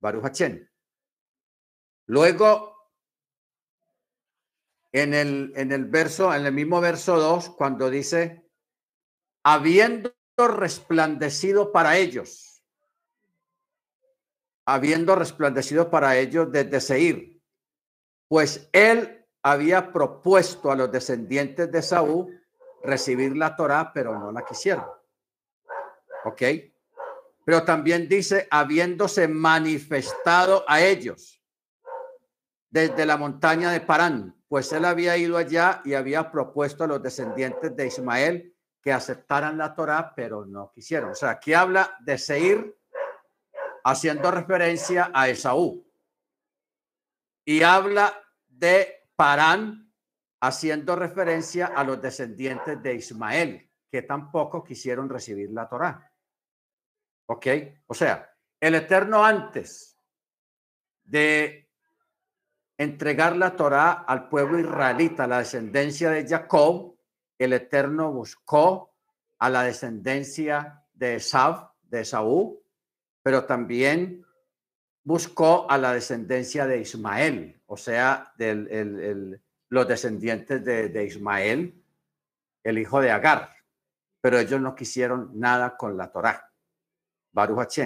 Baruch Hachén. Luego, en el, en el verso, en el mismo verso 2, cuando dice, habiendo resplandecido para ellos, habiendo resplandecido para ellos desde Seir, pues él había propuesto a los descendientes de Saúl recibir la Torá, pero no la quisieron. ¿Ok? Pero también dice, habiéndose manifestado a ellos desde la montaña de Parán, pues él había ido allá y había propuesto a los descendientes de Ismael que aceptaran la Torá, pero no quisieron. O sea, aquí habla de Seir haciendo referencia a Esaú. Y habla de Parán haciendo referencia a los descendientes de Ismael, que tampoco quisieron recibir la Torá. ¿Ok? O sea, el Eterno antes de entregar la Torá al pueblo israelita, la descendencia de Jacob, el Eterno buscó a la descendencia de Esab, de Esaú, pero también buscó a la descendencia de Ismael, o sea, de los descendientes de, Ismael, el hijo de Agar, pero ellos no quisieron nada con la Torá. Baruch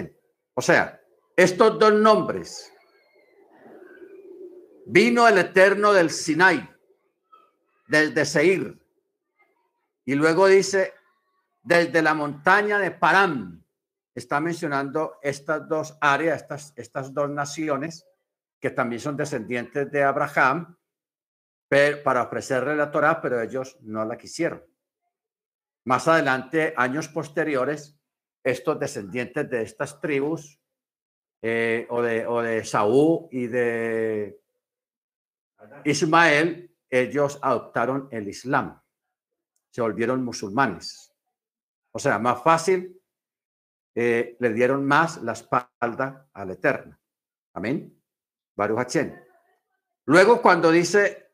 O sea, estos dos nombres, vino el Eterno del Sinai, desde Seir, y luego dice, desde la montaña de Param, está mencionando estas dos áreas, estas, estas dos naciones, que también son descendientes de Abraham, pero, para ofrecerle la Torah, pero ellos no la quisieron. Más adelante, años posteriores, estos descendientes de estas tribus, eh, o, de, o de Saúl y de Ismael, ellos adoptaron el Islam se volvieron musulmanes. O sea, más fácil, eh, le dieron más la espalda al Eterno. Amén. Baruch Luego cuando dice,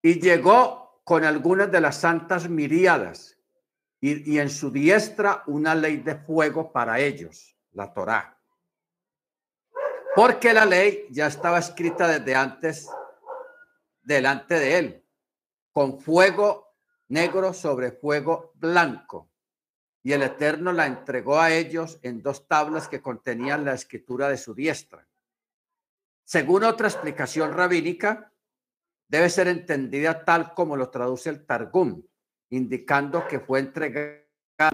y llegó con algunas de las santas miriadas y, en su diestra una ley de fuego para ellos, la Torá. Porque la ley ya estaba escrita desde antes delante de él, con fuego negro sobre fuego blanco. Y el Eterno la entregó a ellos en dos tablas que contenían la escritura de su diestra. Según otra explicación rabínica, debe ser entendida tal como lo traduce el Targum, indicando que fue entregada a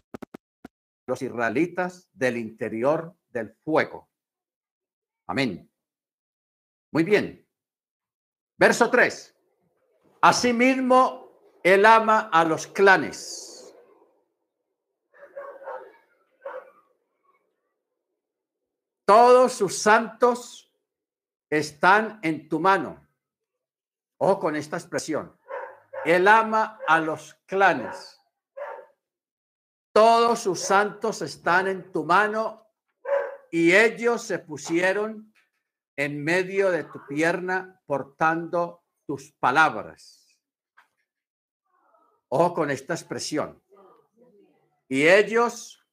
los israelitas del interior del fuego. Amén. Muy bien. Verso 3. Asimismo, él ama a los clanes. Todos sus santos están en tu mano. Ojo con esta expresión. Él ama a los clanes. Todos sus santos están en tu mano y ellos se pusieron en medio de tu pierna portando tus palabras. Ojo con esta expresión. Y ellos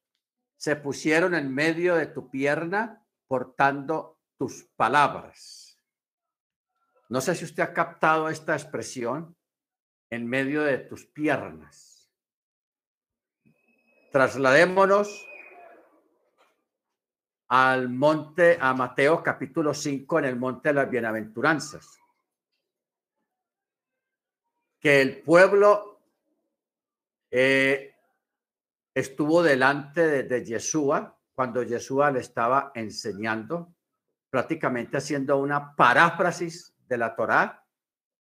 se pusieron en medio de tu pierna portando tus palabras. No sé si usted ha captado esta expresión en medio de tus piernas. Trasladémonos al monte, a Mateo capítulo 5, en el monte de las bienaventuranzas. Que el pueblo eh, estuvo delante de, de Yeshua cuando Yeshua le estaba enseñando, prácticamente haciendo una paráfrasis de la Torá,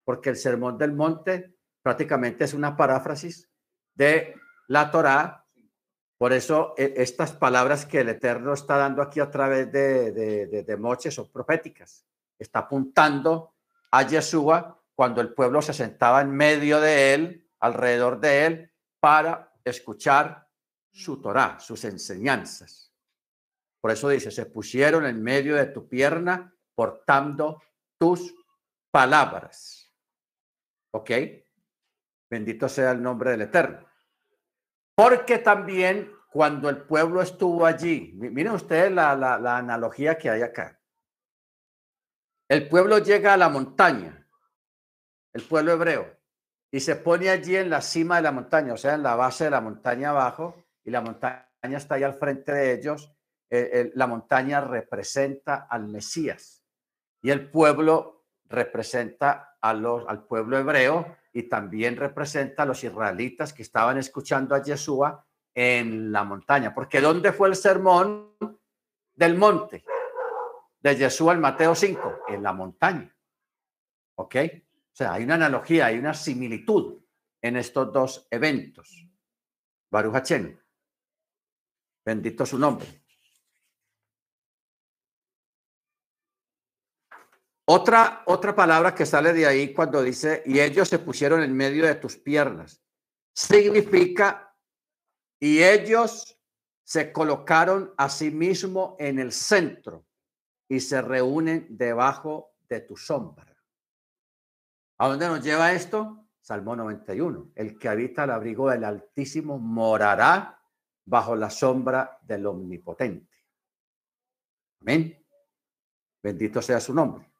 porque el Sermón del Monte prácticamente es una paráfrasis de la Torá. Por eso e, estas palabras que el Eterno está dando aquí a través de, de, de, Moche son proféticas. Está apuntando a Yeshua cuando el pueblo se sentaba en medio de él, alrededor de él, para escuchar su Torah, sus enseñanzas. Por eso dice, se pusieron en medio de tu pierna portando tus palabras. ¿Ok? Bendito sea el nombre del Eterno. Porque también cuando el pueblo estuvo allí, miren ustedes la, analogía que hay acá. el pueblo llega a la montaña, el pueblo hebreo, y se pone allí en la cima de la montaña, o sea, en la base de la montaña abajo, y la montaña está ahí al frente de ellos. Eh, la montaña representa al Mesías y el pueblo representa al pueblo hebreo y también representa a los israelitas que estaban escuchando a Yeshua en la montaña. Porque ¿dónde fue el sermón del monte de Yeshua en Mateo 5? En la montaña. ¿Ok? O sea, hay una analogía, hay una similitud en estos dos eventos. Baruch Bendito su nombre. Otra, otra palabra que sale de ahí cuando dice, y ellos se pusieron en medio de tus piernas, significa, y ellos se colocaron a sí mismo en el centro y se reúnen debajo de tu sombra. ¿A dónde nos lleva esto? Salmo 91. El que habita el abrigo del Altísimo morará bajo la sombra del Omnipotente. Amén. Bendito sea su nombre.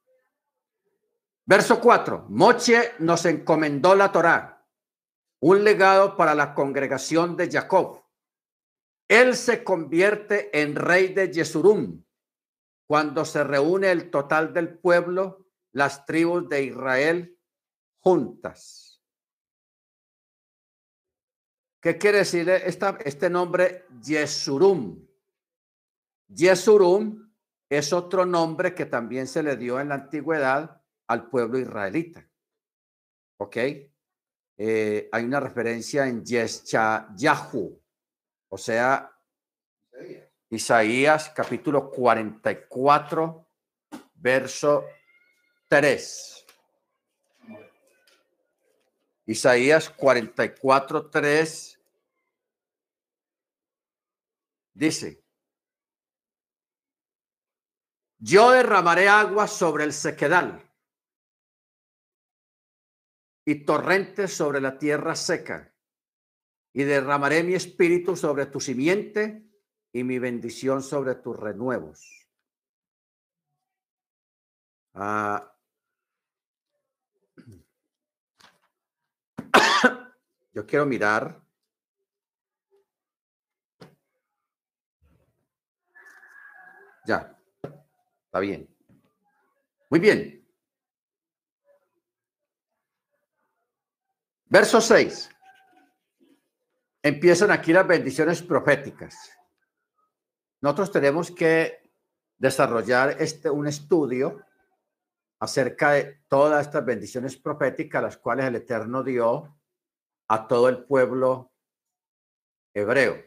Verso 4. Moche nos encomendó la Torá, un legado para la congregación de Jacob. Él se convierte en rey de Yesurum cuando se reúne el total del pueblo, las tribus de Israel juntas. ¿Qué quiere decir esta, este nombre Yesurum? Yesurum es otro nombre que también se le dio en la antigüedad al pueblo israelita. ¿Ok? Eh, hay una referencia en Yeshayahu, o sea, Isaías capítulo 44, verso 3. Isaías 44, 3 dice, yo derramaré agua sobre el sequedal y torrentes sobre la tierra seca, y derramaré mi espíritu sobre tu simiente y mi bendición sobre tus renuevos. Ah, yo quiero mirar. Ya, está bien. Muy bien. Verso 6. Empiezan aquí las bendiciones proféticas. Nosotros tenemos que desarrollar este, un estudio acerca de todas estas bendiciones proféticas, las cuales el Eterno dio a todo el pueblo hebreo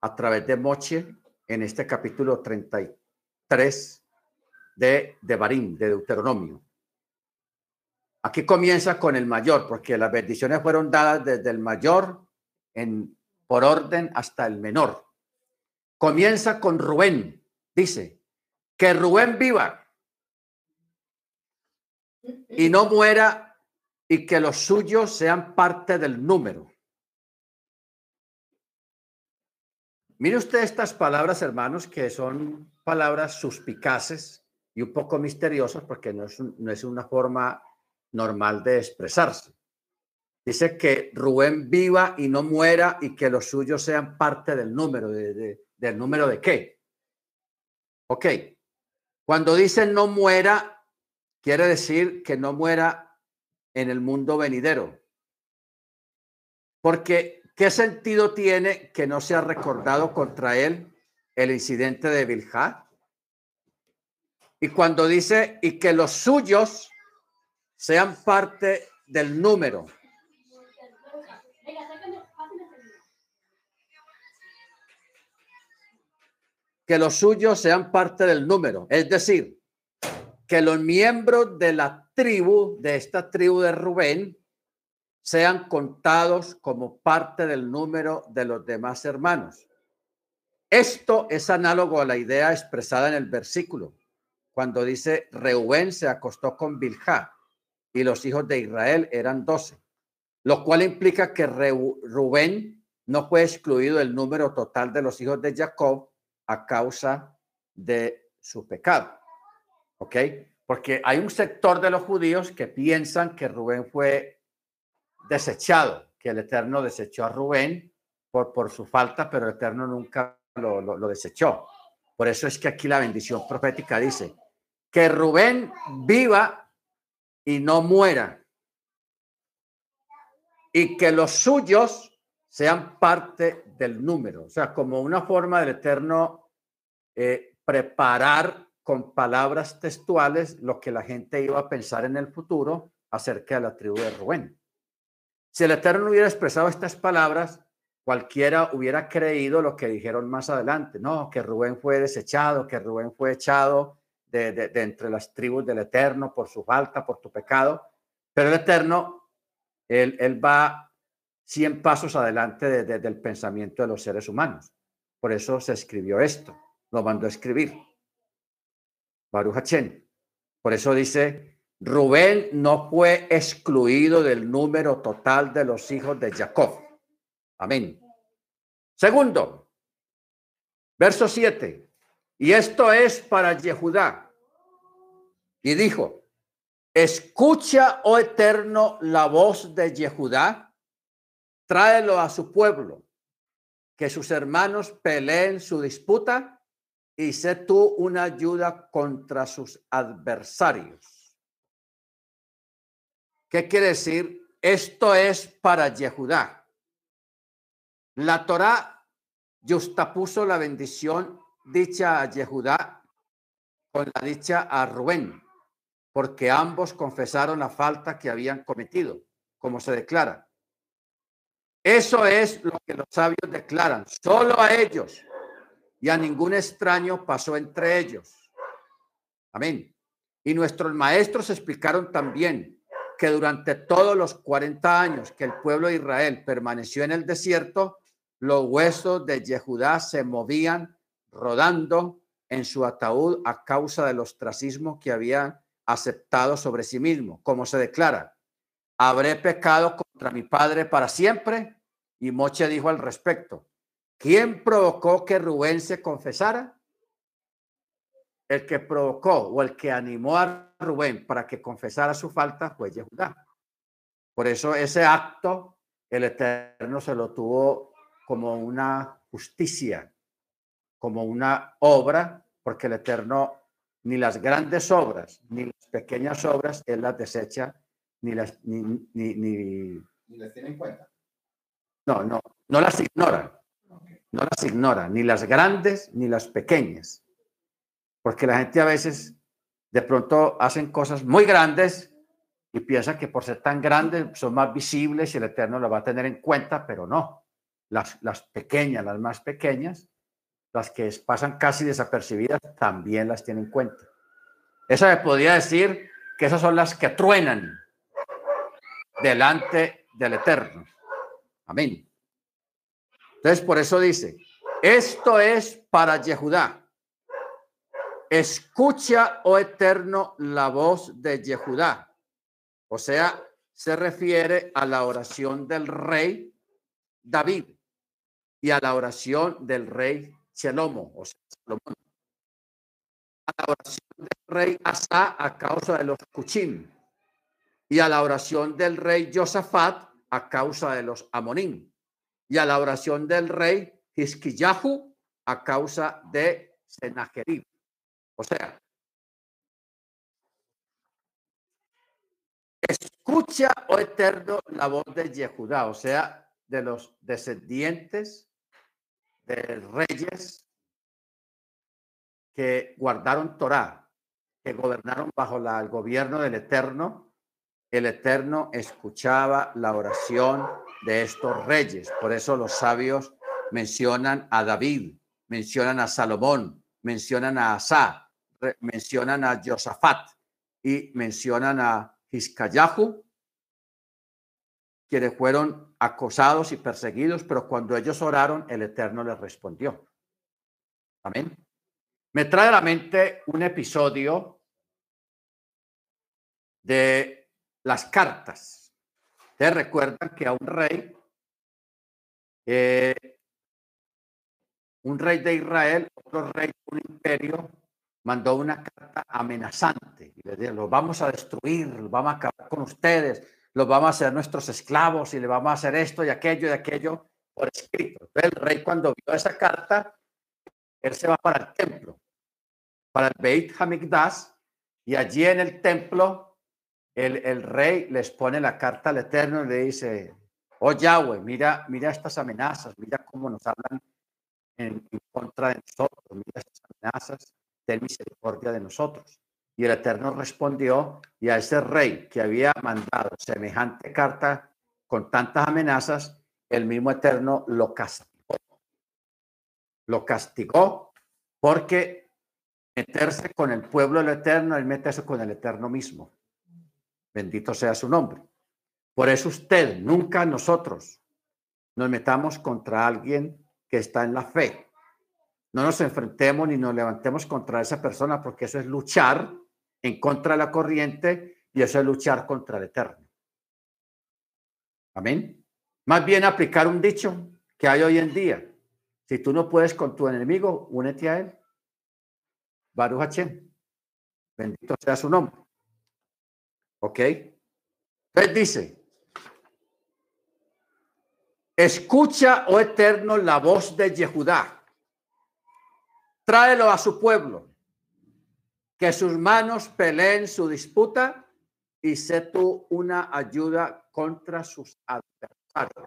a través de Moche en este capítulo 33 de, de Barín, de Deuteronomio. Aquí comienza con el mayor, porque las bendiciones fueron dadas desde el mayor en, por orden hasta el menor. Comienza con Rubén. Dice, que Rubén viva y no muera y que los suyos sean parte del número. Mire usted estas palabras, hermanos, que son palabras suspicaces y un poco misteriosas porque no es, no es una forma normal de expresarse. Dice que Rubén viva y no muera y que los suyos sean parte del número. De, ¿Del número de qué? Ok. Cuando dice no muera, quiere decir que no muera en el mundo venidero. Porque, ¿qué sentido tiene que no sea recordado contra él el incidente de Bilha? Y cuando dice, y que los suyos sean parte del número. Que los suyos sean parte del número. Es decir, que los miembros de la tribu, de esta tribu de Rubén, sean contados como parte del número de los demás hermanos. Esto es análogo a la idea expresada en el versículo, cuando dice, Reuben se acostó con Bilha y los hijos de Israel eran doce, lo cual implica que Rubén no fue excluido del número total de los hijos de Jacob a causa de su pecado. ¿Ok? Porque hay un sector de los judíos que piensan que Rubén fue desechado, que el Eterno desechó a Rubén por, por su falta, pero el Eterno nunca lo, lo desechó. Por eso es que aquí la bendición profética dice que Rubén viva y no muera, y que los suyos sean parte del número, o sea, como una forma del Eterno eh, preparar con palabras textuales lo que la gente iba a pensar en el futuro acerca de la tribu de Rubén. Si el Eterno hubiera expresado estas palabras, cualquiera hubiera creído lo que dijeron más adelante, no, que Rubén fue desechado, que Rubén fue echado de, entre las tribus del Eterno por su falta, por tu pecado, pero el Eterno él, va 100 pasos adelante del pensamiento de los seres humanos. Por eso se escribió esto, lo mandó a escribir. Baruch Por eso dice, Rubén no fue excluido del número total de los hijos de Jacob. Amén. Segundo, verso 7. Y esto es para Yehudá. Y dijo, Escucha, oh eterno, la voz de Yehudá, tráelo a su pueblo, que sus hermanos peleen su disputa y sé tú una ayuda contra sus adversarios. ¿Qué quiere decir? Esto es para Yehudá. La Torá justapuso la bendición dicha a Yehudá con la dicha a Rubén porque ambos confesaron la falta que habían cometido, como se declara. Eso es lo que los sabios declaran, solo a ellos y a ningún extraño pasó entre ellos. Amén. Y nuestros maestros explicaron también que durante todos los 40 años que el pueblo de Israel permaneció en el desierto, los huesos de Yehudá se movían rodando en su ataúd a causa del ostracismo que había aceptado sobre sí mismo, como se declara, habré pecado contra mi padre para siempre. Y Moche dijo al respecto, ¿quién provocó que Rubén se confesara? El que provocó o el que animó a Rubén para que confesara su falta fue Yehudá. Por eso ese acto el Eterno se lo tuvo como una justicia, como una obra, porque el Eterno ni las grandes obras, ni las pequeñas obras, él las desecha, ni las, ni, ni, ni, las tiene en cuenta. No, no, no las ignora. No las ignora, ni las grandes ni las pequeñas. Porque la gente a veces de pronto hacen cosas muy grandes y piensa que por ser tan grandes son más visibles y el Eterno lo va a tener en cuenta, pero no. Las, las pequeñas, las más pequeñas, las que pasan casi desapercibidas, también las tienen en cuenta. Esa me podría decir que esas son las que truenan delante del Eterno. Amén. Entonces, por eso dice, esto es para Yehudá. Escucha, oh Eterno, la voz de Yehudá. O sea, se refiere a la oración del rey David y a la oración del rey Shelomo, o Salomón. A la oración del rey Asa a causa de los Cuchín y a la oración del rey Josafat a causa de los Amonín y a la oración del rey Hisquiyahu a causa de Senajerib. O sea, escucha, oh eterno, la voz de Yehudá, o sea, de los descendientes reyes que guardaron Torah, que gobernaron bajo la, el gobierno del Eterno, el Eterno escuchaba la oración de estos reyes. Por eso los sabios mencionan a David, mencionan a Salomón, mencionan a Asa, mencionan a Josafat y mencionan a Hiscayahu, quienes fueron acosados y perseguidos, pero cuando ellos oraron, el Eterno les respondió. Amén. Me trae a la mente un episodio de las cartas. Ustedes recuerdan que a un rey, eh, un rey de Israel, otro rey de un imperio, mandó una carta amenazante. Los vamos a destruir, los vamos a acabar con ustedes, los vamos a hacer nuestros esclavos y le vamos a hacer esto y aquello y aquello por escrito. el rey cuando vio esa carta, él se va para el templo, para el Beit Hamikdash, y allí en el templo, el, el rey les pone la carta al Eterno y le dice, oh Yahweh, mira, mira estas amenazas, mira cómo nos hablan en, en contra de nosotros, mira estas amenazas, ten misericordia de nosotros. Y el Eterno respondió, y a ese rey que había mandado semejante carta con tantas amenazas, el mismo Eterno lo castigó. Lo castigó porque meterse con el pueblo del Eterno es meterse con el Eterno mismo. Bendito sea su nombre. Por eso usted, nunca nosotros, nos metamos contra alguien que está en la fe. No nos enfrentemos ni nos levantemos contra esa persona porque eso es luchar en contra de la corriente y eso es luchar contra el Eterno. Amén. Más bien aplicar un dicho que hay hoy en día. Si tú no puedes con tu enemigo, únete a él. Baruch Hashem. Bendito sea su nombre. ¿Ok? Entonces dice, escucha, oh eterno, la voz de Yehudá. Tráelo a su pueblo. Que sus manos peleen su disputa y sé tú una ayuda contra sus adversarios.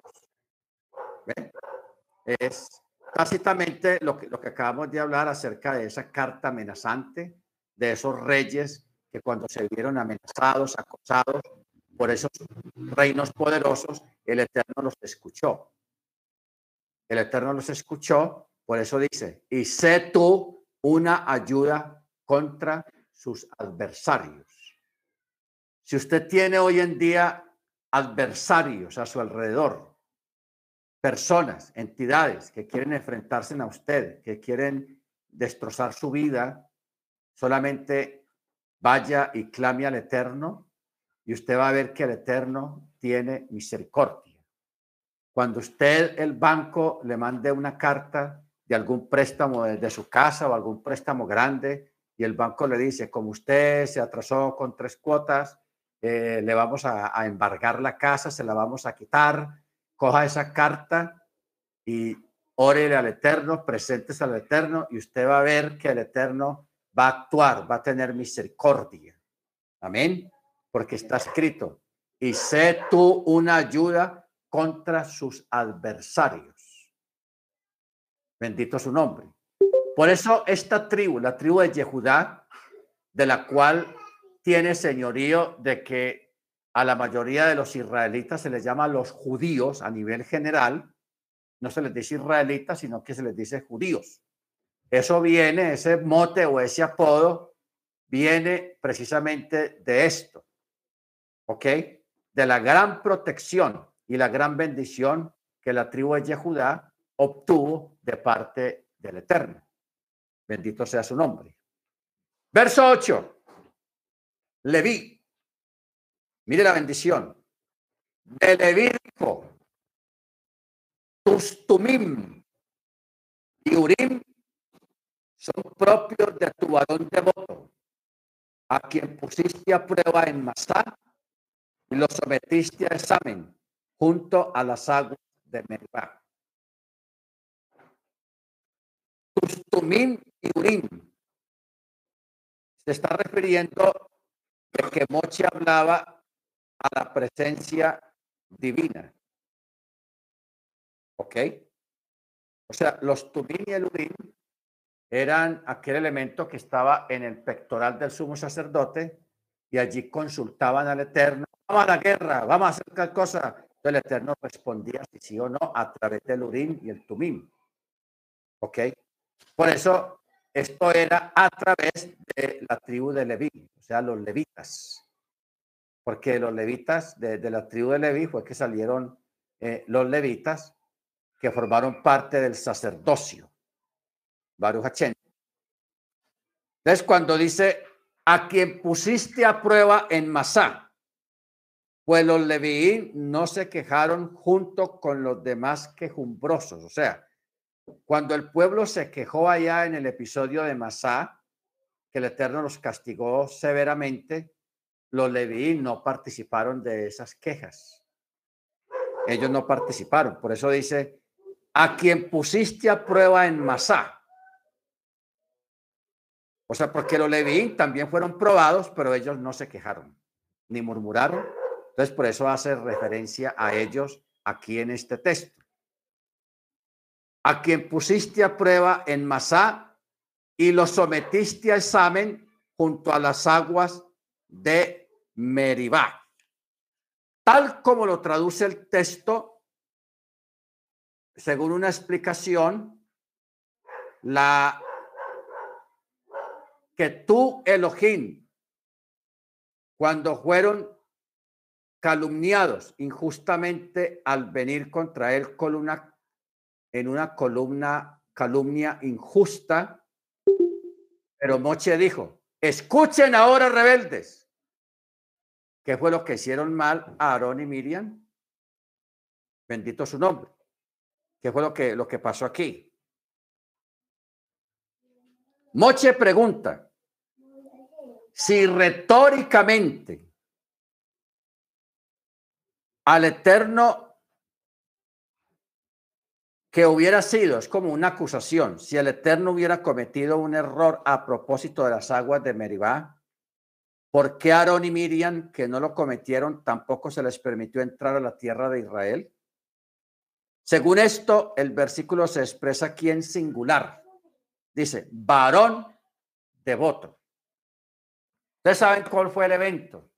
Es tácitamente lo que, lo que acabamos de hablar acerca de esa carta amenazante, de esos reyes que cuando se vieron amenazados, acosados por esos reinos poderosos, el Eterno los escuchó. El Eterno los escuchó, por eso dice, y sé tú una ayuda contra sus adversarios. Si usted tiene hoy en día adversarios a su alrededor, personas, entidades que quieren enfrentarse a usted, que quieren destrozar su vida, solamente vaya y clame al Eterno y usted va a ver que el Eterno tiene misericordia. Cuando usted, el banco, le mande una carta de algún préstamo de, su casa o algún préstamo grande y el banco le dice, como usted se atrasó con tres cuotas, eh, le vamos a, a, embargar la casa, se la vamos a quitar, coja esa carta y órele al Eterno, presentes al Eterno y usted va a ver que el Eterno va a actuar, va a tener misericordia. Amén. Porque está escrito, y sé tú una ayuda contra sus adversarios. Bendito su nombre. Por eso esta tribu, la tribu de Yehudá, de la cual tiene señorío de que a la mayoría de los israelitas se les llama los judíos a nivel general. No se les dice israelitas, sino que se les dice judíos. Eso viene, ese mote o ese apodo, viene precisamente de esto. ¿Ok? De la gran protección y la gran bendición que la tribu de Yehudá obtuvo de parte del Eterno. Bendito sea su nombre. Verso 8. Leví. Mire la bendición. De Leví dijo, tus tumim y urim son propios de tu varón devoto, a quien pusiste a prueba en Masá y lo sometiste a examen junto a las aguas de Meribá. Tus tumim y urim se está refiriendo de que Moche hablaba a la presencia divina. ¿Ok? O sea, los tumim y el urim eran aquel elemento que estaba en el pectoral del sumo sacerdote y allí consultaban al Eterno, vamos a la guerra, vamos a hacer tal cosa. El Eterno respondía si sí o no a través del urim y el tumim. ¿Ok? Por eso esto era a través de la tribu de Leví, o sea, los levitas. Porque los levitas de, la tribu de Leví fue que salieron eh, los levitas que formaron parte del sacerdocio. Baruch Entonces, cuando dice a quien pusiste a prueba en Masá, pues los leví no se quejaron junto con los demás quejumbrosos. O sea, cuando el pueblo se quejó allá en el episodio de Masá, que el Eterno los castigó severamente, los Leví no participaron de esas quejas. Ellos no participaron. Por eso dice, a quien pusiste a prueba en Masá. O sea, porque los Leví también fueron probados, pero ellos no se quejaron ni murmuraron. Entonces, por eso hace referencia a ellos aquí en este texto. A quien pusiste a prueba en Masá y lo sometiste a examen junto a las aguas de Meribá. Tal como lo traduce el texto, según una explicación, la que tú, Elohim, cuando fueron calumniados injustamente al venir contra él columna, en una columna calumnia injusta. Pero Moche dijo, escuchen ahora rebeldes. ¿Qué fue lo que hicieron mal a Aarón y Miriam? Bendito su nombre. ¿Qué fue lo que, lo que pasó aquí? Moche pregunta, si retóricamente al Eterno que hubiera sido, es como una acusación, si el Eterno hubiera cometido un error a propósito de las aguas de Meribá, ¿por qué Aarón y Miriam, que no lo cometieron, tampoco se les permitió entrar a la tierra de Israel? Según esto, el versículo se expresa aquí en singular. Dice, varón devoto. Ustedes saben cuál fue el evento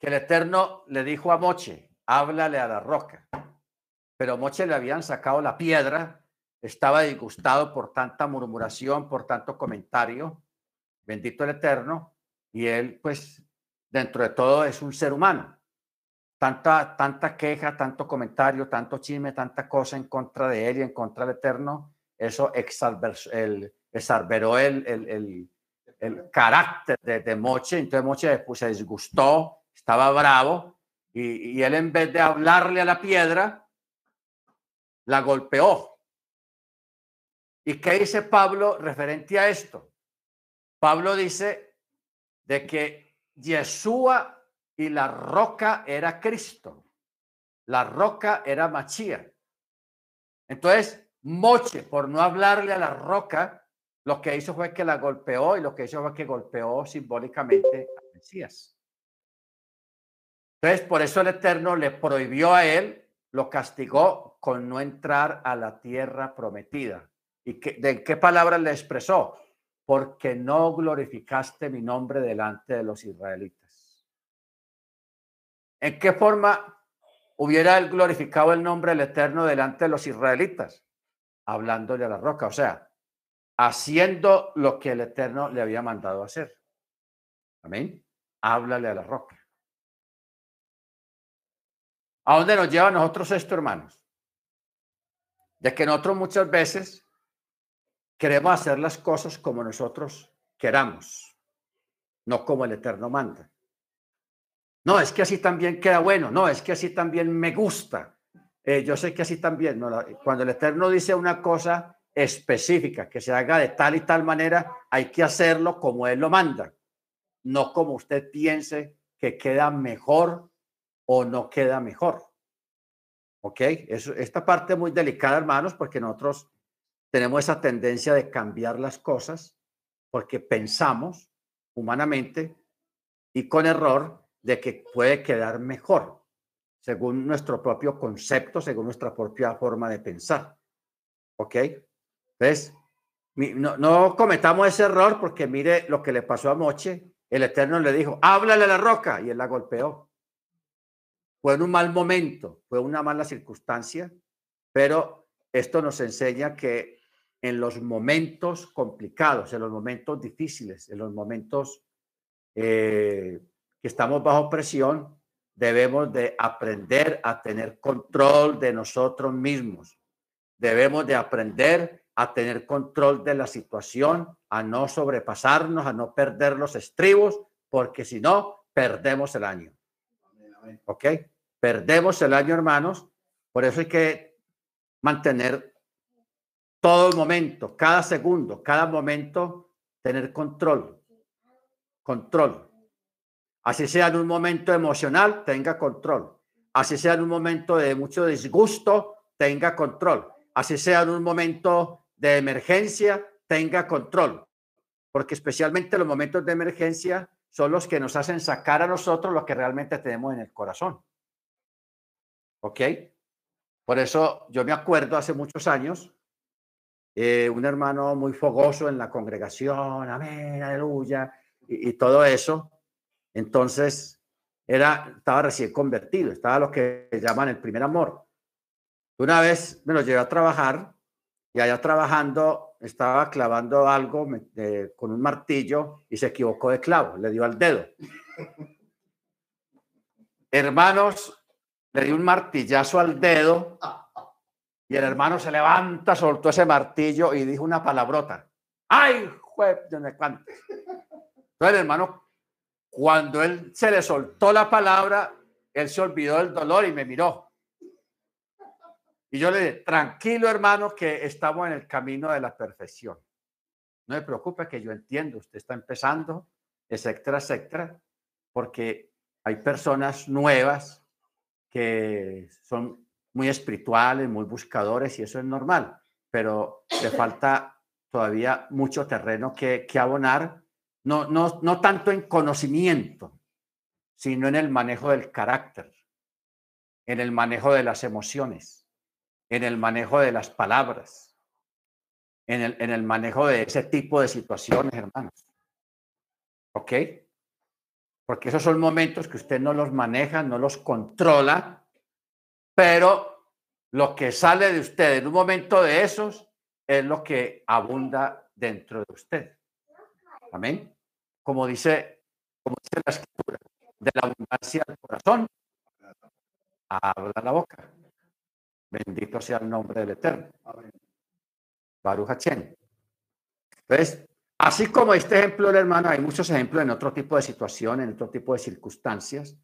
que el Eterno le dijo a Moche, háblale a la roca. Pero Moche le habían sacado la piedra, estaba disgustado por tanta murmuración, por tanto comentario. Bendito el Eterno. Y él, pues, dentro de todo es un ser humano. Tanta, tanta queja, tanto comentario, tanto chisme, tanta cosa en contra de él y en contra del Eterno, eso el, exalberó el, el, el, carácter de, de Moche. Entonces Moche pues, se disgustó, estaba bravo y, él en vez de hablarle a la piedra, la golpeó. ¿Y qué dice Pablo referente a esto? Pablo dice de que Yeshua y la roca era Cristo. La roca era Machía. Entonces, Moche, por no hablarle a la roca, lo que hizo fue que la golpeó y lo que hizo fue que golpeó simbólicamente a Mesías. Entonces, por eso el Eterno le prohibió a él, lo castigó con no entrar a la tierra prometida. ¿Y que, de qué palabra le expresó? Porque no glorificaste mi nombre delante de los israelitas. ¿En qué forma hubiera él glorificado el nombre del Eterno delante de los israelitas? Hablándole a la roca, o sea, haciendo lo que el Eterno le había mandado hacer. Amén. Háblale a la roca. ¿A dónde nos lleva a nosotros esto, hermanos? De que nosotros muchas veces queremos hacer las cosas como nosotros queramos, no como el Eterno manda. No, es que así también queda bueno, no, es que así también me gusta. Eh, yo sé que así también, cuando el Eterno dice una cosa específica, que se haga de tal y tal manera, hay que hacerlo como Él lo manda, no como usted piense que queda mejor o no queda mejor. ¿Ok? Eso, esta parte es muy delicada, hermanos, porque nosotros tenemos esa tendencia de cambiar las cosas porque pensamos humanamente y con error de que puede quedar mejor, según nuestro propio concepto, según nuestra propia forma de pensar. ¿Ok? Entonces, no, no cometamos ese error porque mire lo que le pasó a Moche. El Eterno le dijo, háblale a la roca y él la golpeó fue en un mal momento, fue una mala circunstancia, pero esto nos enseña que en los momentos complicados, en los momentos difíciles, en los momentos eh, que estamos bajo presión, debemos de aprender a tener control de nosotros mismos. Debemos de aprender a tener control de la situación, a no sobrepasarnos, a no perder los estribos, porque si no, perdemos el año. ¿Ok? Perdemos el año, hermanos. Por eso hay que mantener todo el momento, cada segundo, cada momento, tener control. Control. Así sea en un momento emocional, tenga control. Así sea en un momento de mucho disgusto, tenga control. Así sea en un momento de emergencia, tenga control. Porque especialmente los momentos de emergencia son los que nos hacen sacar a nosotros lo que realmente tenemos en el corazón. ¿Ok? Por eso yo me acuerdo hace muchos años, eh, un hermano muy fogoso en la congregación, amén, aleluya, y, y todo eso. Entonces, era, estaba recién convertido, estaba lo que llaman el primer amor. Una vez me lo llevé a trabajar y allá trabajando estaba clavando algo con un martillo y se equivocó de clavo, le dio al dedo. Hermanos, le dio un martillazo al dedo y el hermano se levanta, soltó ese martillo y dijo una palabrota. ¡Ay, juez! ¿De Entonces el hermano, cuando él se le soltó la palabra, él se olvidó del dolor y me miró. Y yo le dije, tranquilo hermano, que estamos en el camino de la perfección. No me preocupe que yo entiendo, usted está empezando, etcétera, etcétera, porque hay personas nuevas que son muy espirituales, muy buscadores y eso es normal, pero le falta todavía mucho terreno que, que abonar, no, no, no tanto en conocimiento, sino en el manejo del carácter, en el manejo de las emociones en el manejo de las palabras, en el, en el manejo de ese tipo de situaciones, hermanos. ¿Ok? Porque esos son momentos que usted no los maneja, no los controla, pero lo que sale de usted en un momento de esos es lo que abunda dentro de usted. Amén. Como dice, como dice la escritura, de la abundancia del corazón, habla la boca. Bendito sea el nombre del Eterno. Baruch Hachem. Entonces, así como este ejemplo del hermano, hay muchos ejemplos en otro tipo de situaciones, en otro tipo de circunstancias,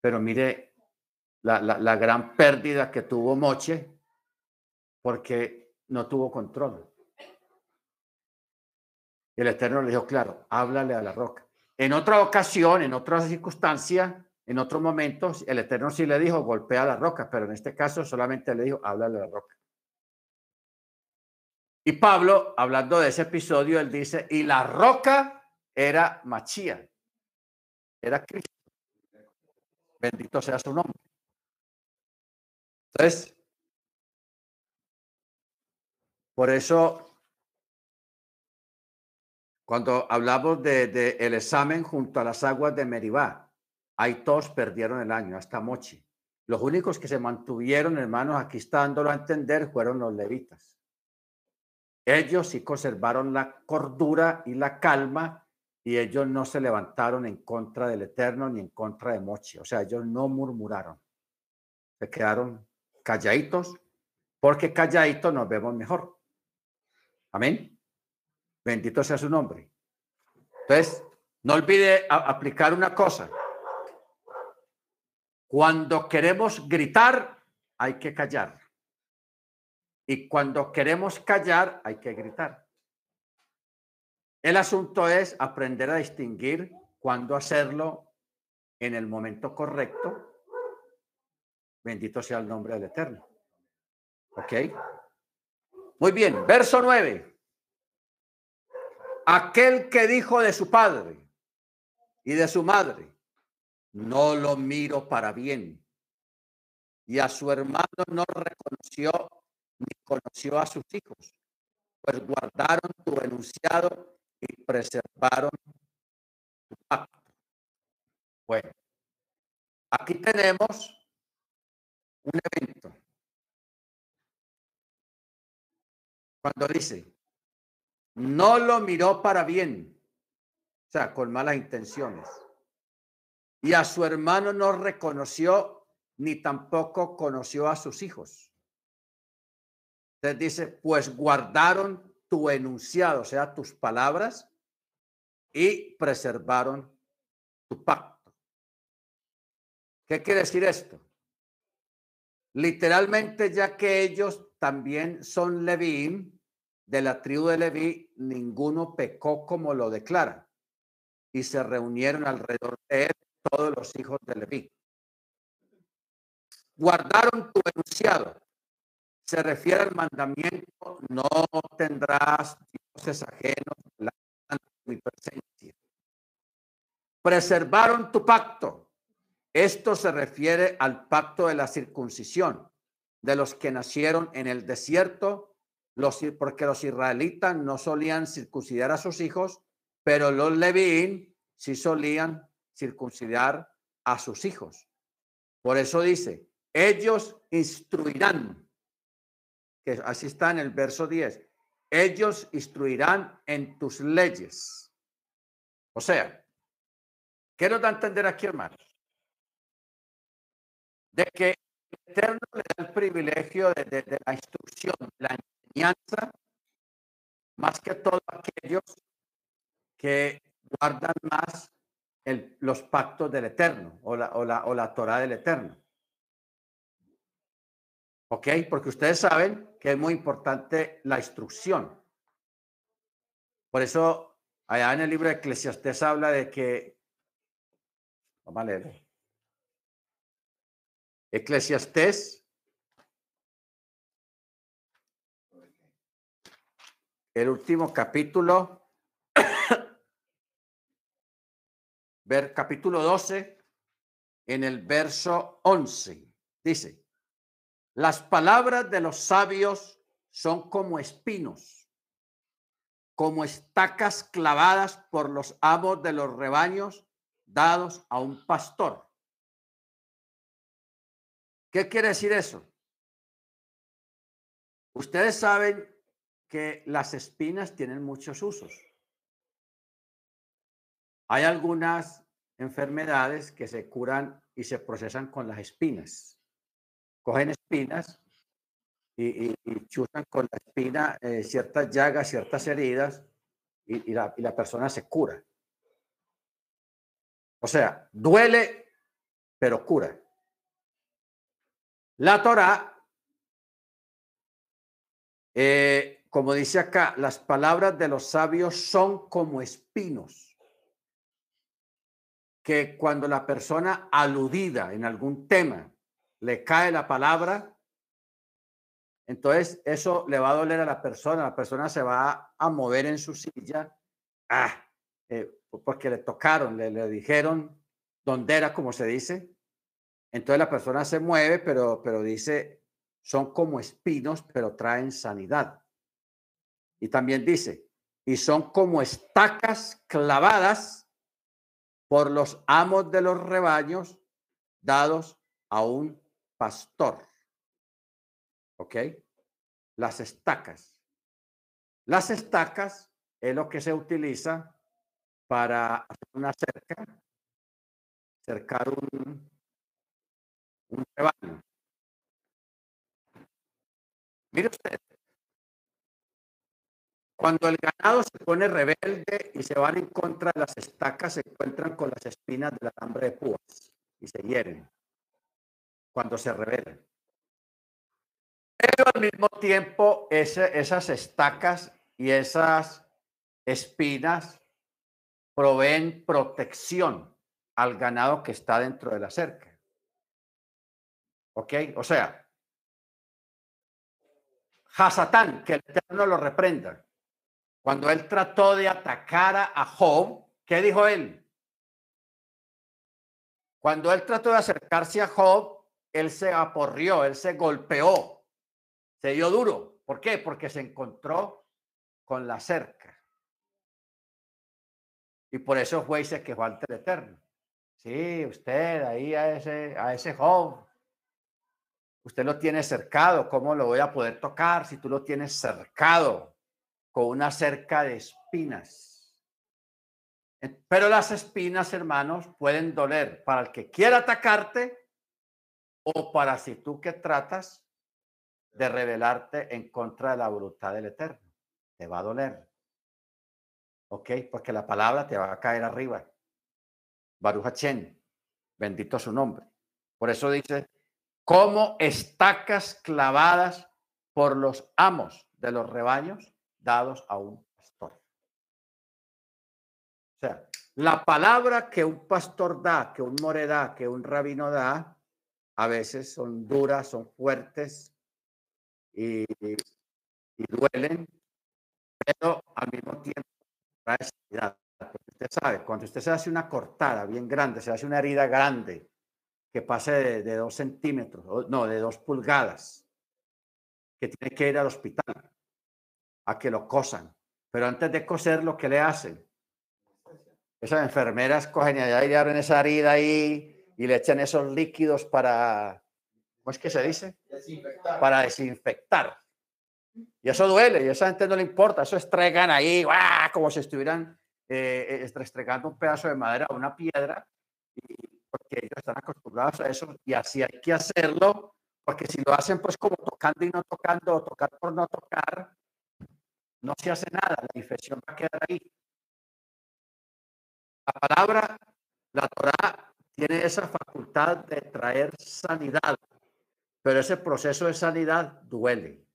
pero mire la, la gran pérdida que tuvo Moche porque no tuvo control. El Eterno le dijo, claro, háblale a la roca. En otra ocasión, en otra circunstancia, en otros momentos, el Eterno sí le dijo, golpea la roca, pero en este caso solamente le dijo, habla de la roca. Y Pablo, hablando de ese episodio, él dice, y la roca era Machía, era Cristo. Bendito sea su nombre. Entonces, por eso, cuando hablamos de, de, examen junto a las aguas de Meribá, Ahí todos perdieron el año, hasta Mochi. Los únicos que se mantuvieron, hermanos, aquí está dándolo a entender, fueron los levitas. Ellos sí conservaron la cordura y la calma y ellos no se levantaron en contra del Eterno ni en contra de Mochi. O sea, ellos no murmuraron. Se quedaron calladitos porque calladitos nos vemos mejor. Amén. Bendito sea su nombre. Entonces, no olvide aplicar una cosa. Cuando queremos gritar, hay que callar. Y cuando queremos callar, hay que gritar. El asunto es aprender a distinguir cuándo hacerlo en el momento correcto. Bendito sea el nombre del Eterno. ¿Ok? Muy bien, verso 9. Aquel que dijo de su padre y de su madre, no lo miro para bien. Y a su hermano no reconoció ni conoció a sus hijos, pues guardaron tu enunciado y preservaron tu pacto. Bueno, aquí tenemos un evento. Cuando dice, no lo miró para bien, o sea, con malas intenciones y a su hermano no reconoció ni tampoco conoció a sus hijos. Entonces dice, pues guardaron tu enunciado, o sea, tus palabras, y preservaron tu pacto. ¿Qué quiere decir esto? Literalmente, ya que ellos también son Levín, de la tribu de Leví, ninguno pecó como lo declara. Y se reunieron alrededor de él todos los hijos de Leví. Guardaron tu enunciado. Se refiere al mandamiento, no tendrás dioses ajenos mi presencia. Preservaron tu pacto. Esto se refiere al pacto de la circuncisión de los que nacieron en el desierto, los, porque los israelitas no solían circuncidar a sus hijos, pero los levín sí solían circuncidar a sus hijos. Por eso dice, ellos instruirán, que así está en el verso 10, ellos instruirán en tus leyes. O sea, ¿qué nos da a entender aquí, hermanos? De que el Eterno le da el privilegio de, la instrucción, la enseñanza, más que todos aquellos que guardan más los pactos del Eterno o la, o la, o la Torah del Eterno. ¿Ok? Porque ustedes saben que es muy importante la instrucción. Por eso, allá en el libro de Eclesiastés habla de que, vamos a leer. Eclesiastés, el último capítulo, ver capítulo 12, en el verso 11, dice, las palabras de los sabios son como espinos, como estacas clavadas por los amos de los rebaños dados a un pastor. ¿Qué quiere decir eso? Ustedes saben que las espinas tienen muchos usos. Hay algunas enfermedades que se curan y se procesan con las espinas cogen espinas y, y, con la espina eh, ciertas llagas, ciertas heridas y, la, y la persona se cura. O sea, duele, pero cura. La Torah, eh, como dice acá, las palabras de los sabios son como espinos, que cuando la persona aludida en algún tema le cae la palabra, entonces eso le va a doler a la persona, la persona se va a mover en su silla, ah, eh, porque le tocaron, le, le dijeron dónde era, como se dice. Entonces la persona se mueve, pero, pero dice, son como espinos, pero traen sanidad. Y también dice, y son como estacas clavadas por los amos de los rebaños dados a un pastor. ¿Ok? Las estacas. Las estacas es lo que se utiliza para hacer una cerca, cercar un, un rebaño. Mire usted, cuando el ganado se pone rebelde y se van en contra de las estacas, se encuentran con las espinas del alambre de púas y se hieren cuando se revelan. Pero al mismo tiempo, esas estacas y esas espinas proveen protección al ganado que está dentro de la cerca. ¿Ok? O sea, Hasatán, que el Eterno lo reprenda. Cuando él trató de atacar a Job, ¿qué dijo él? Cuando él trató de acercarse a Job, él se aporrió, él se golpeó, se dio duro. ¿Por qué? Porque se encontró con la cerca. Y por eso fue y se quejó ante el Eterno. Sí, usted ahí a ese, a ese joven, usted lo tiene cercado, ¿cómo lo voy a poder tocar si tú lo tienes cercado con una cerca de espinas? Pero las espinas, hermanos, pueden doler para el que quiera atacarte o para si tú que tratas de rebelarte en contra de la voluntad del Eterno. Te va a doler. ¿Ok? Porque la palabra te va a caer arriba. Baruch bendito su nombre. Por eso dice, como estacas clavadas por los amos de los rebaños dados a un pastor. O sea, la palabra que un pastor da, que un more da, que un rabino da, a veces son duras, son fuertes y, duelen, pero al mismo tiempo trae sanidad. Usted sabe, cuando usted se hace una cortada bien grande, se hace una herida grande que pase de, de dos centímetros, no, de dos pulgadas, que tiene que ir al hospital a que lo cosan. Pero antes de coser, lo que le hacen? Esas enfermeras cogen y allá abren esa herida ahí y le echan esos líquidos para, ¿cómo es que se dice? Desinfectar. Para desinfectar. Y eso duele, y a esa gente no le importa, eso estregan ahí, como si estuvieran eh, estregando un pedazo de madera o una piedra, porque ellos están acostumbrados a eso, y así hay que hacerlo, porque si lo hacen pues como tocando y no tocando, o tocar por no tocar, no se hace nada, la infección va a quedar ahí. La palabra, la Torah, tiene esa facultad de traer sanidad, pero ese proceso de sanidad duele.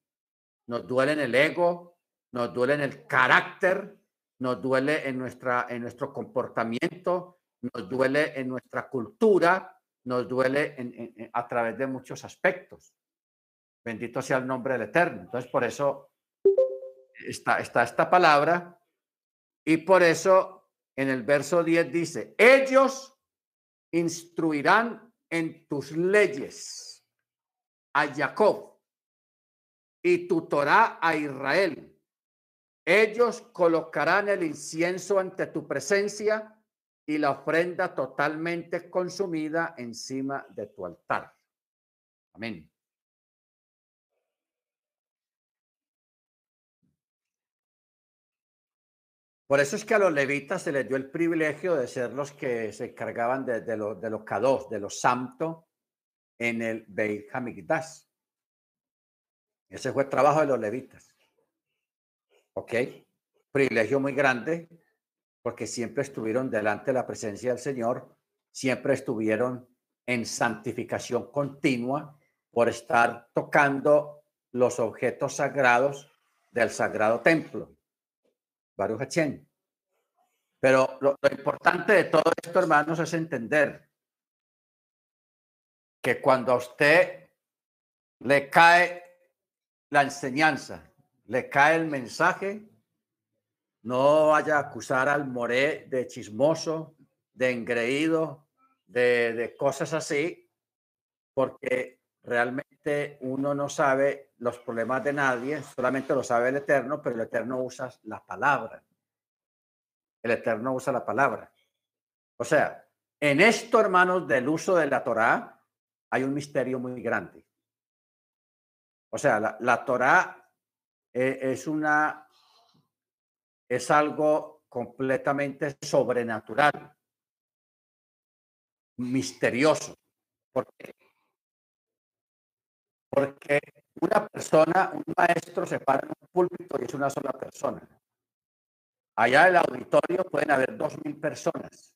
Nos duele en el ego, nos duele en el carácter, nos duele en, nuestra, en nuestro comportamiento, nos duele en nuestra cultura, nos duele a través de muchos aspectos. Bendito sea el nombre del Eterno. Entonces, por eso está, está esta palabra y por eso en el verso 10 dice, ellos instruirán en tus leyes a Jacob y tu Torah a Israel. Ellos colocarán el incienso ante tu presencia y la ofrenda totalmente consumida encima de tu altar. Amén. Por eso es que a los levitas se les dio el privilegio de ser los que se encargaban de, de, de los kados, de los santos en el Beit Hamikdash. Ese fue el trabajo de los levitas. ¿Ok? Privilegio muy grande porque siempre estuvieron delante de la presencia del Señor, siempre estuvieron en santificación continua por estar tocando los objetos sagrados del sagrado templo. Baruch Pero lo, importante de todo esto, hermanos, es entender que cuando a usted le cae la enseñanza, le cae el mensaje, no vaya a acusar al moré de chismoso, de engreído, de cosas así, porque realmente uno no sabe los problemas de nadie, solamente lo sabe el Eterno, pero el Eterno usa la palabra. El Eterno usa la palabra. O sea, en esto, hermanos, del uso de la Torá, hay un misterio muy grande. O sea, la, la Torá eh, es una, es algo completamente sobrenatural, misterioso. ¿Por qué? Porque una persona, un maestro se para en un púlpito y es una sola persona. Allá en el auditorio pueden haber dos mil personas,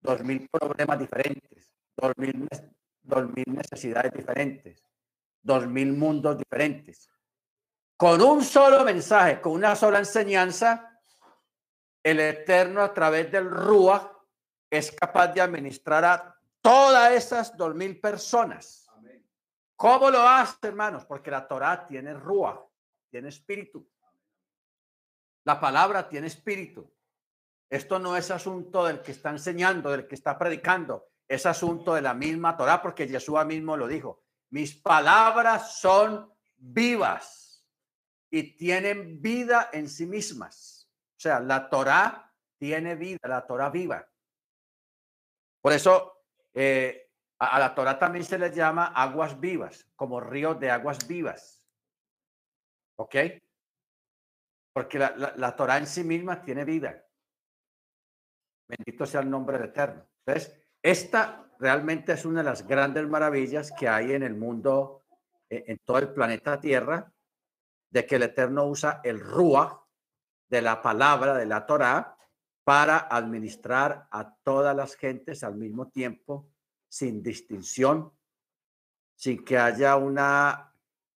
dos mil problemas diferentes, dos mil, dos mil necesidades diferentes, dos mil mundos diferentes. Con un solo mensaje, con una sola enseñanza, el Eterno a través del Rúa es capaz de administrar a todas esas dos mil personas ¿Cómo lo hace, hermanos? Porque la Torah tiene rúa, tiene espíritu. La palabra tiene espíritu. Esto no es asunto del que está enseñando, del que está predicando. Es asunto de la misma Torah, porque Jesús mismo lo dijo. Mis palabras son vivas y tienen vida en sí mismas. O sea, la Torah tiene vida, la Torah viva. Por eso, eh, a, la Torah también se les llama aguas vivas, como ríos de aguas vivas. ¿Ok? Porque la, la, Torah en sí misma tiene vida. Bendito sea el nombre del Eterno. Entonces, esta realmente es una de las grandes maravillas que hay en el mundo, en, en todo el planeta Tierra, de que el Eterno usa el Ruach de la palabra de la Torah para administrar a todas las gentes al mismo tiempo sin distinción, sin que haya una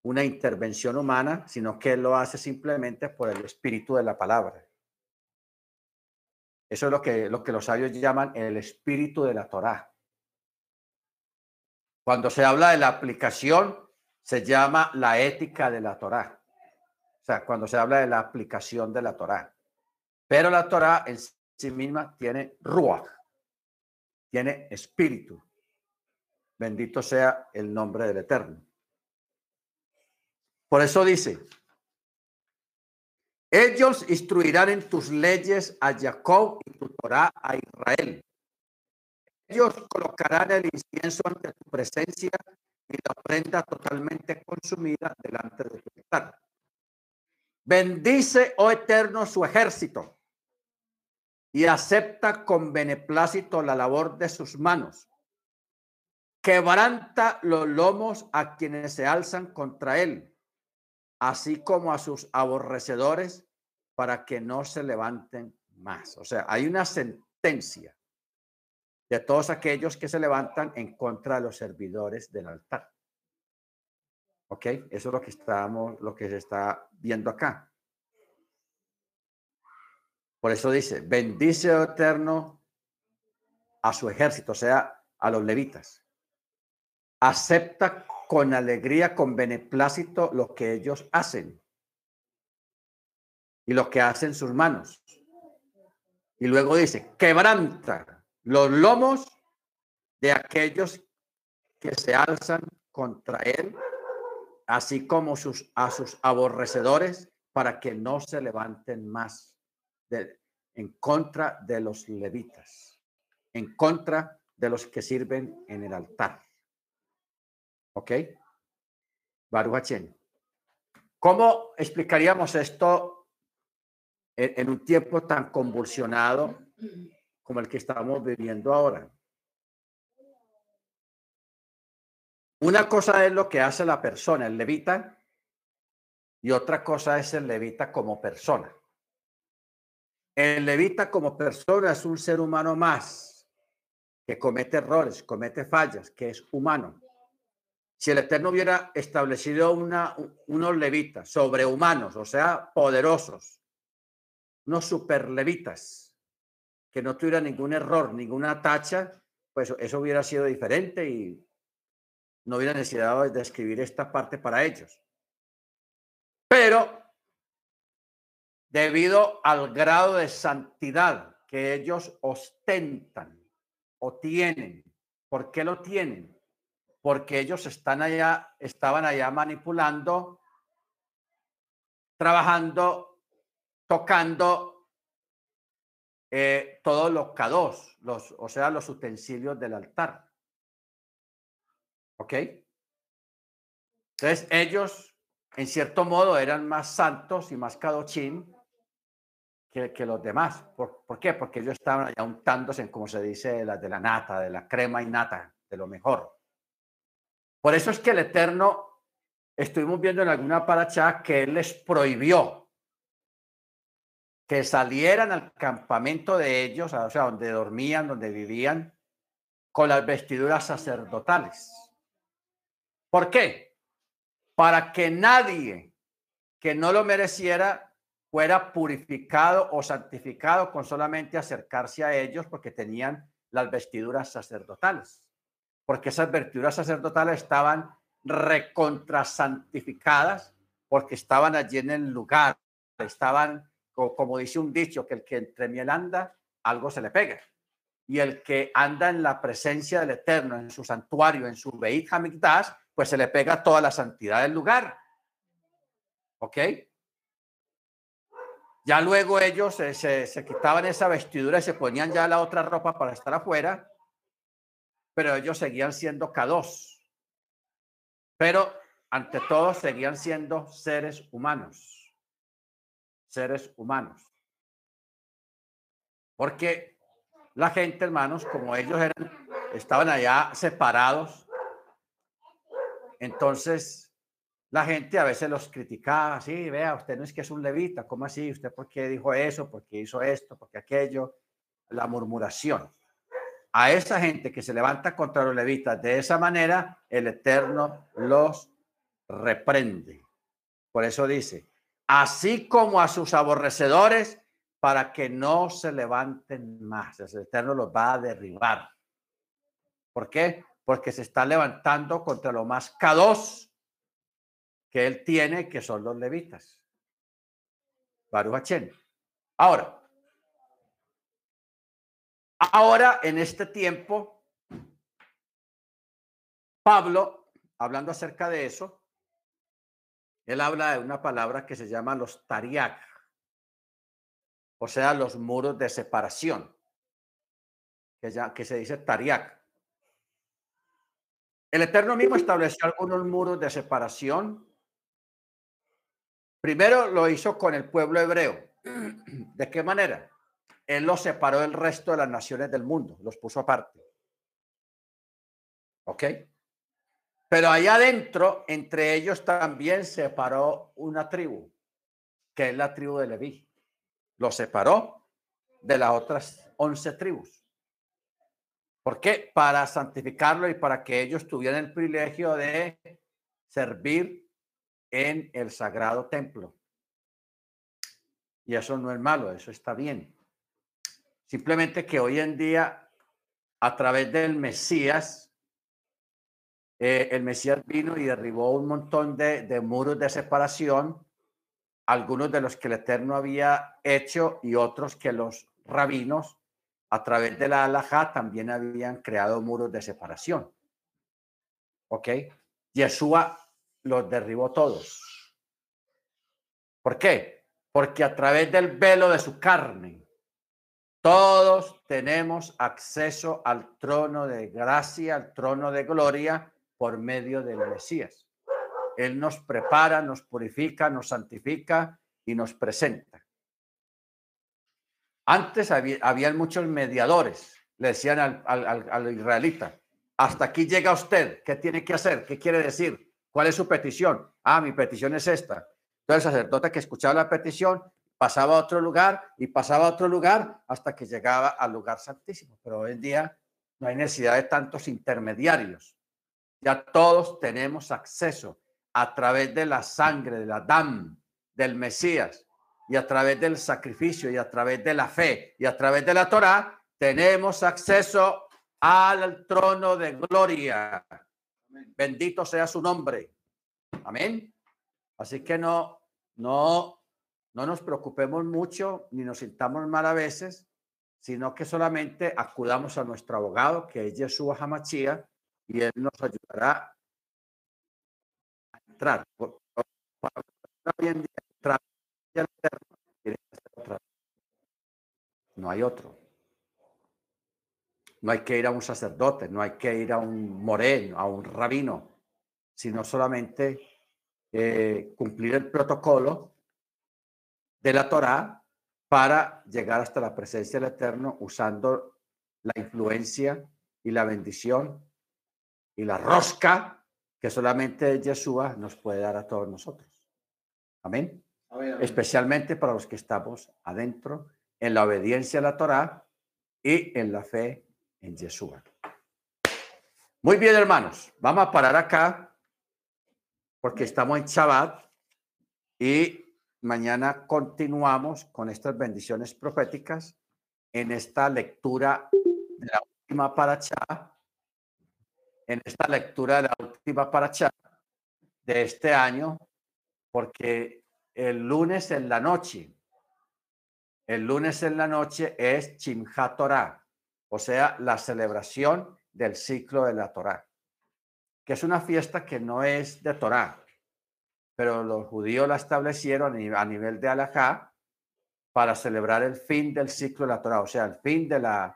una intervención humana, sino que lo hace simplemente por el espíritu de la palabra. Eso es lo que, lo que los sabios llaman el espíritu de la Torá. Cuando se habla de la aplicación, se llama la ética de la Torá. O sea, cuando se habla de la aplicación de la Torá. Pero la Torá en sí misma tiene ruach, tiene espíritu. Bendito sea el nombre del Eterno. Por eso dice, ellos instruirán en tus leyes a Jacob y tu Torah a Israel. Ellos colocarán el incienso ante tu presencia y la prenda totalmente consumida delante de tu altar. Bendice, oh Eterno, su ejército y acepta con beneplácito la labor de sus manos. Quebranta los lomos a quienes se alzan contra él así como a sus aborrecedores, para que no se levanten más. O sea, hay una sentencia de todos aquellos que se levantan en contra de los servidores del altar. ¿Ok? Eso es lo que estamos, lo que se está viendo acá. Por eso dice, bendice oh eterno a su ejército, o sea, a los levitas. Acepta con alegría, con beneplácito lo que ellos hacen y lo que hacen sus manos. Y luego dice, quebranta los lomos de aquellos que se alzan contra él, así como sus, a sus aborrecedores, para que no se levanten más en contra de los levitas, en contra de los que sirven en el altar. ¿Ok? Baruch ¿Cómo explicaríamos esto en, un tiempo tan convulsionado como el que estamos viviendo ahora? Una cosa es lo que hace la persona, el levita, y otra cosa es el levita como persona. El levita como persona es un ser humano más que comete errores, comete fallas, que es humano si el Eterno hubiera establecido unos levitas sobrehumanos, o sea, poderosos, unos super levitas, que no tuvieran ningún error, ninguna tacha, pues eso hubiera sido diferente y no hubiera necesidad de escribir esta parte para ellos. Pero debido al grado de santidad que ellos ostentan o tienen, ¿por qué lo tienen? Porque ellos están allá, estaban allá manipulando, trabajando, tocando eh, todos los cados, los, o sea, los utensilios del altar. ¿Ok? Entonces ellos, en cierto modo, eran más santos y más cadochín que, los demás. ¿Por, ¿Por, qué? Porque ellos estaban allá untándose, como se dice, la de la nata, de la crema y nata, de lo mejor. Por eso es que el Eterno, estuvimos viendo en alguna paracha que Él les prohibió que salieran al campamento de ellos, o sea, donde dormían, donde vivían, con las vestiduras sacerdotales. ¿Por qué? Para que nadie que no lo mereciera fuera purificado o santificado con solamente acercarse a ellos porque tenían las vestiduras sacerdotales porque esas vestiduras sacerdotales estaban recontrasantificadas, porque estaban allí en el lugar, estaban, como dice un dicho, que el que entre miel anda, algo se le pega. Y el que anda en la presencia del Eterno, en su santuario, en su Beit Hamikdash, pues se le pega toda la santidad del lugar. ¿Ok? Ya luego ellos se, se, se quitaban esa vestidura y se ponían ya la otra ropa para estar afuera pero ellos seguían siendo K2. Pero ante todo seguían siendo seres humanos. Seres humanos. Porque la gente, hermanos, como ellos estaban allá separados, entonces la gente a veces los criticaba, sí, vea, usted no es que es un levita, ¿cómo así? ¿Usted por qué dijo eso? ¿Por qué hizo esto? ¿Por qué aquello? La murmuración a esa gente que se levanta contra los levitas de esa manera, el Eterno los reprende. Por eso dice, así como a sus aborrecedores, para que no se levanten más. El Eterno los va a derribar. ¿Por qué? Porque se está levantando contra lo más cados que él tiene, que son los levitas. Baruch Ahora, ahora en este tiempo, Pablo, hablando acerca de eso, él habla de una palabra que se llama los tariak, o sea, los muros de separación, que, ya, que se dice tariak. El Eterno mismo estableció algunos muros de separación. Primero lo hizo con el pueblo hebreo. ¿De qué manera? Él los separó del resto de las naciones del mundo, los puso aparte. ¿Ok? Pero allá adentro, entre ellos también separó una tribu, que es la tribu de Leví. Lo separó de las otras once tribus. ¿Por qué? Para santificarlo y para que ellos tuvieran el privilegio de servir en el sagrado templo. Y eso no es malo, eso está bien. Simplemente que hoy en día, a través del Mesías, eh, el Mesías vino y derribó un montón de, muros de separación, algunos de los que el Eterno había hecho y otros que los rabinos a través de la alhaja también habían creado muros de separación. ¿Ok? Yeshua los derribó todos. ¿Por qué? Porque a través del velo de su carne, todos tenemos acceso al trono de gracia, al trono de gloria, por medio del Mesías. Él nos prepara, nos purifica, nos santifica y nos presenta. Antes había, muchos mediadores, le decían al, al, israelita, hasta aquí llega usted, ¿qué tiene que hacer? ¿Qué quiere decir? ¿Cuál es su petición? Ah, mi petición es esta. Entonces el sacerdote que escuchaba la petición pasaba a otro lugar y pasaba a otro lugar hasta que llegaba al lugar santísimo. Pero hoy en día no hay necesidad de tantos intermediarios. Ya todos tenemos acceso a través de la sangre del Adán, del Mesías, y a través del sacrificio, y a través de la fe, y a través de la Torah, tenemos acceso al trono de gloria. Bendito sea su nombre. Amén. Así que no, no, no nos preocupemos mucho ni nos sintamos mal a veces, sino que solamente acudamos a nuestro abogado, que es Yeshua Hamachia, y Él nos ayudará a entrar. No hay otro. No hay que ir a un sacerdote, no hay que ir a un moreno, a un rabino, sino solamente eh, cumplir el protocolo de la Torá para llegar hasta la presencia del Eterno usando la influencia y la bendición y la rosca que solamente Yeshua nos puede dar a todos nosotros. Amén. Especialmente para los que estamos adentro en la obediencia a la Torá y en la fe en Yeshua. Muy bien, hermanos, vamos a parar acá porque estamos en Shabbat y mañana continuamos con estas bendiciones proféticas en esta lectura de la última paracha en esta lectura de la última paracha de este año, porque el lunes en la noche, el lunes en la noche es Chimha Torah, o sea, la celebración del ciclo de la Torah, que es una fiesta que no es de Torah, pero los judíos la establecieron a nivel de Alajá para celebrar el fin del ciclo de la Torah, o sea, el fin de la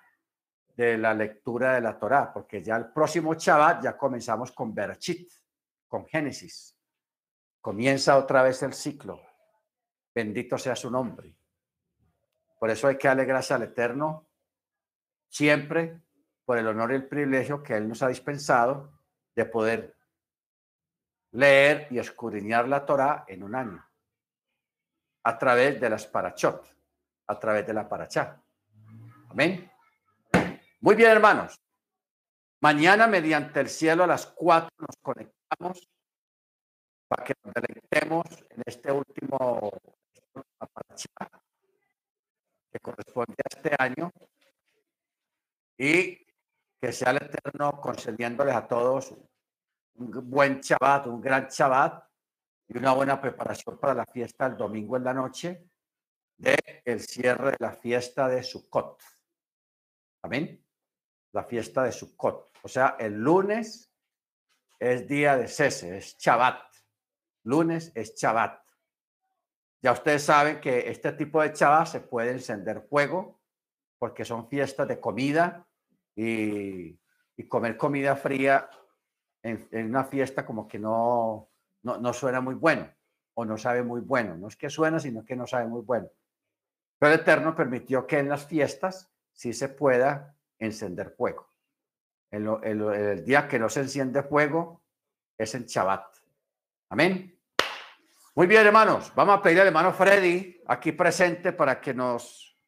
de la lectura de la Torá, porque ya el próximo Shabbat ya comenzamos con Berachit, con Génesis. Comienza otra vez el ciclo. Bendito sea su nombre. Por eso hay que darle gracias al Eterno siempre por el honor y el privilegio que Él nos ha dispensado de poder leer y escudriñar la Torá en un año a través de las parachot, a través de la parachá. Amén. Muy bien, hermanos. Mañana, mediante el cielo, a las cuatro nos conectamos para que nos deleitemos en este último que corresponde a este año y que sea el Eterno concediéndoles a todos un buen Shabbat, un gran Shabbat y una buena preparación para la fiesta el domingo en la noche de el cierre de la fiesta de Sukkot. Amén. La fiesta de Sukkot. O sea, el lunes es día de cese, es Shabbat. Lunes es Shabbat. Ya ustedes saben que este tipo de Shabbat se puede encender fuego porque son fiestas de comida y, comer comida fría en, una fiesta como que no, no, no suena muy bueno o no sabe muy bueno. No es que suena, sino que no sabe muy bueno. Pero el Eterno permitió que en las fiestas sí se pueda encender fuego. El, día que no se enciende fuego es en Shabbat. Amén. Muy bien, hermanos. Vamos a pedir al hermano Freddy aquí presente para que nos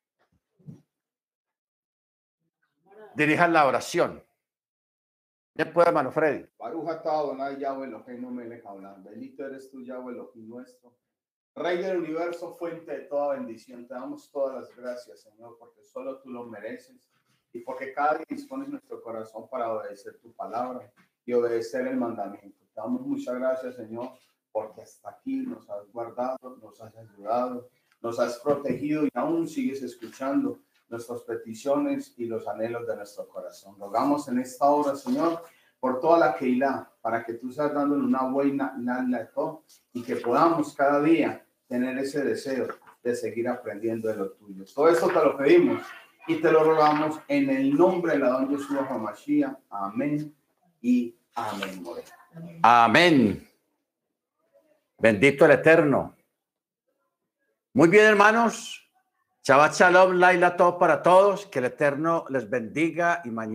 dirija la oración. Puede, hermano Freddy. Bendito eres tú, Yahweh, nuestro. Rey del universo, fuente de toda bendición. Te damos todas las gracias, Señor, porque solo tú lo mereces y porque cada día dispones nuestro corazón para obedecer tu palabra y obedecer el mandamiento. Te damos muchas gracias, Señor, porque hasta aquí nos has guardado, nos has ayudado, nos has protegido y aún sigues escuchando nuestras peticiones y los anhelos de nuestro corazón. Rogamos en esta hora, Señor, por toda la Keilah, para que tú seas dándole una buena y que podamos cada día tener ese deseo de seguir aprendiendo de lo tuyo. Todo esto te lo pedimos y te lo rogamos en el nombre de la don Jesús Hamashiach. Amén y amén. Amén. Bendito el Eterno. Muy bien, hermanos. Shabbat Shalom, Laila, todo para todos. Que el Eterno les bendiga y mañana.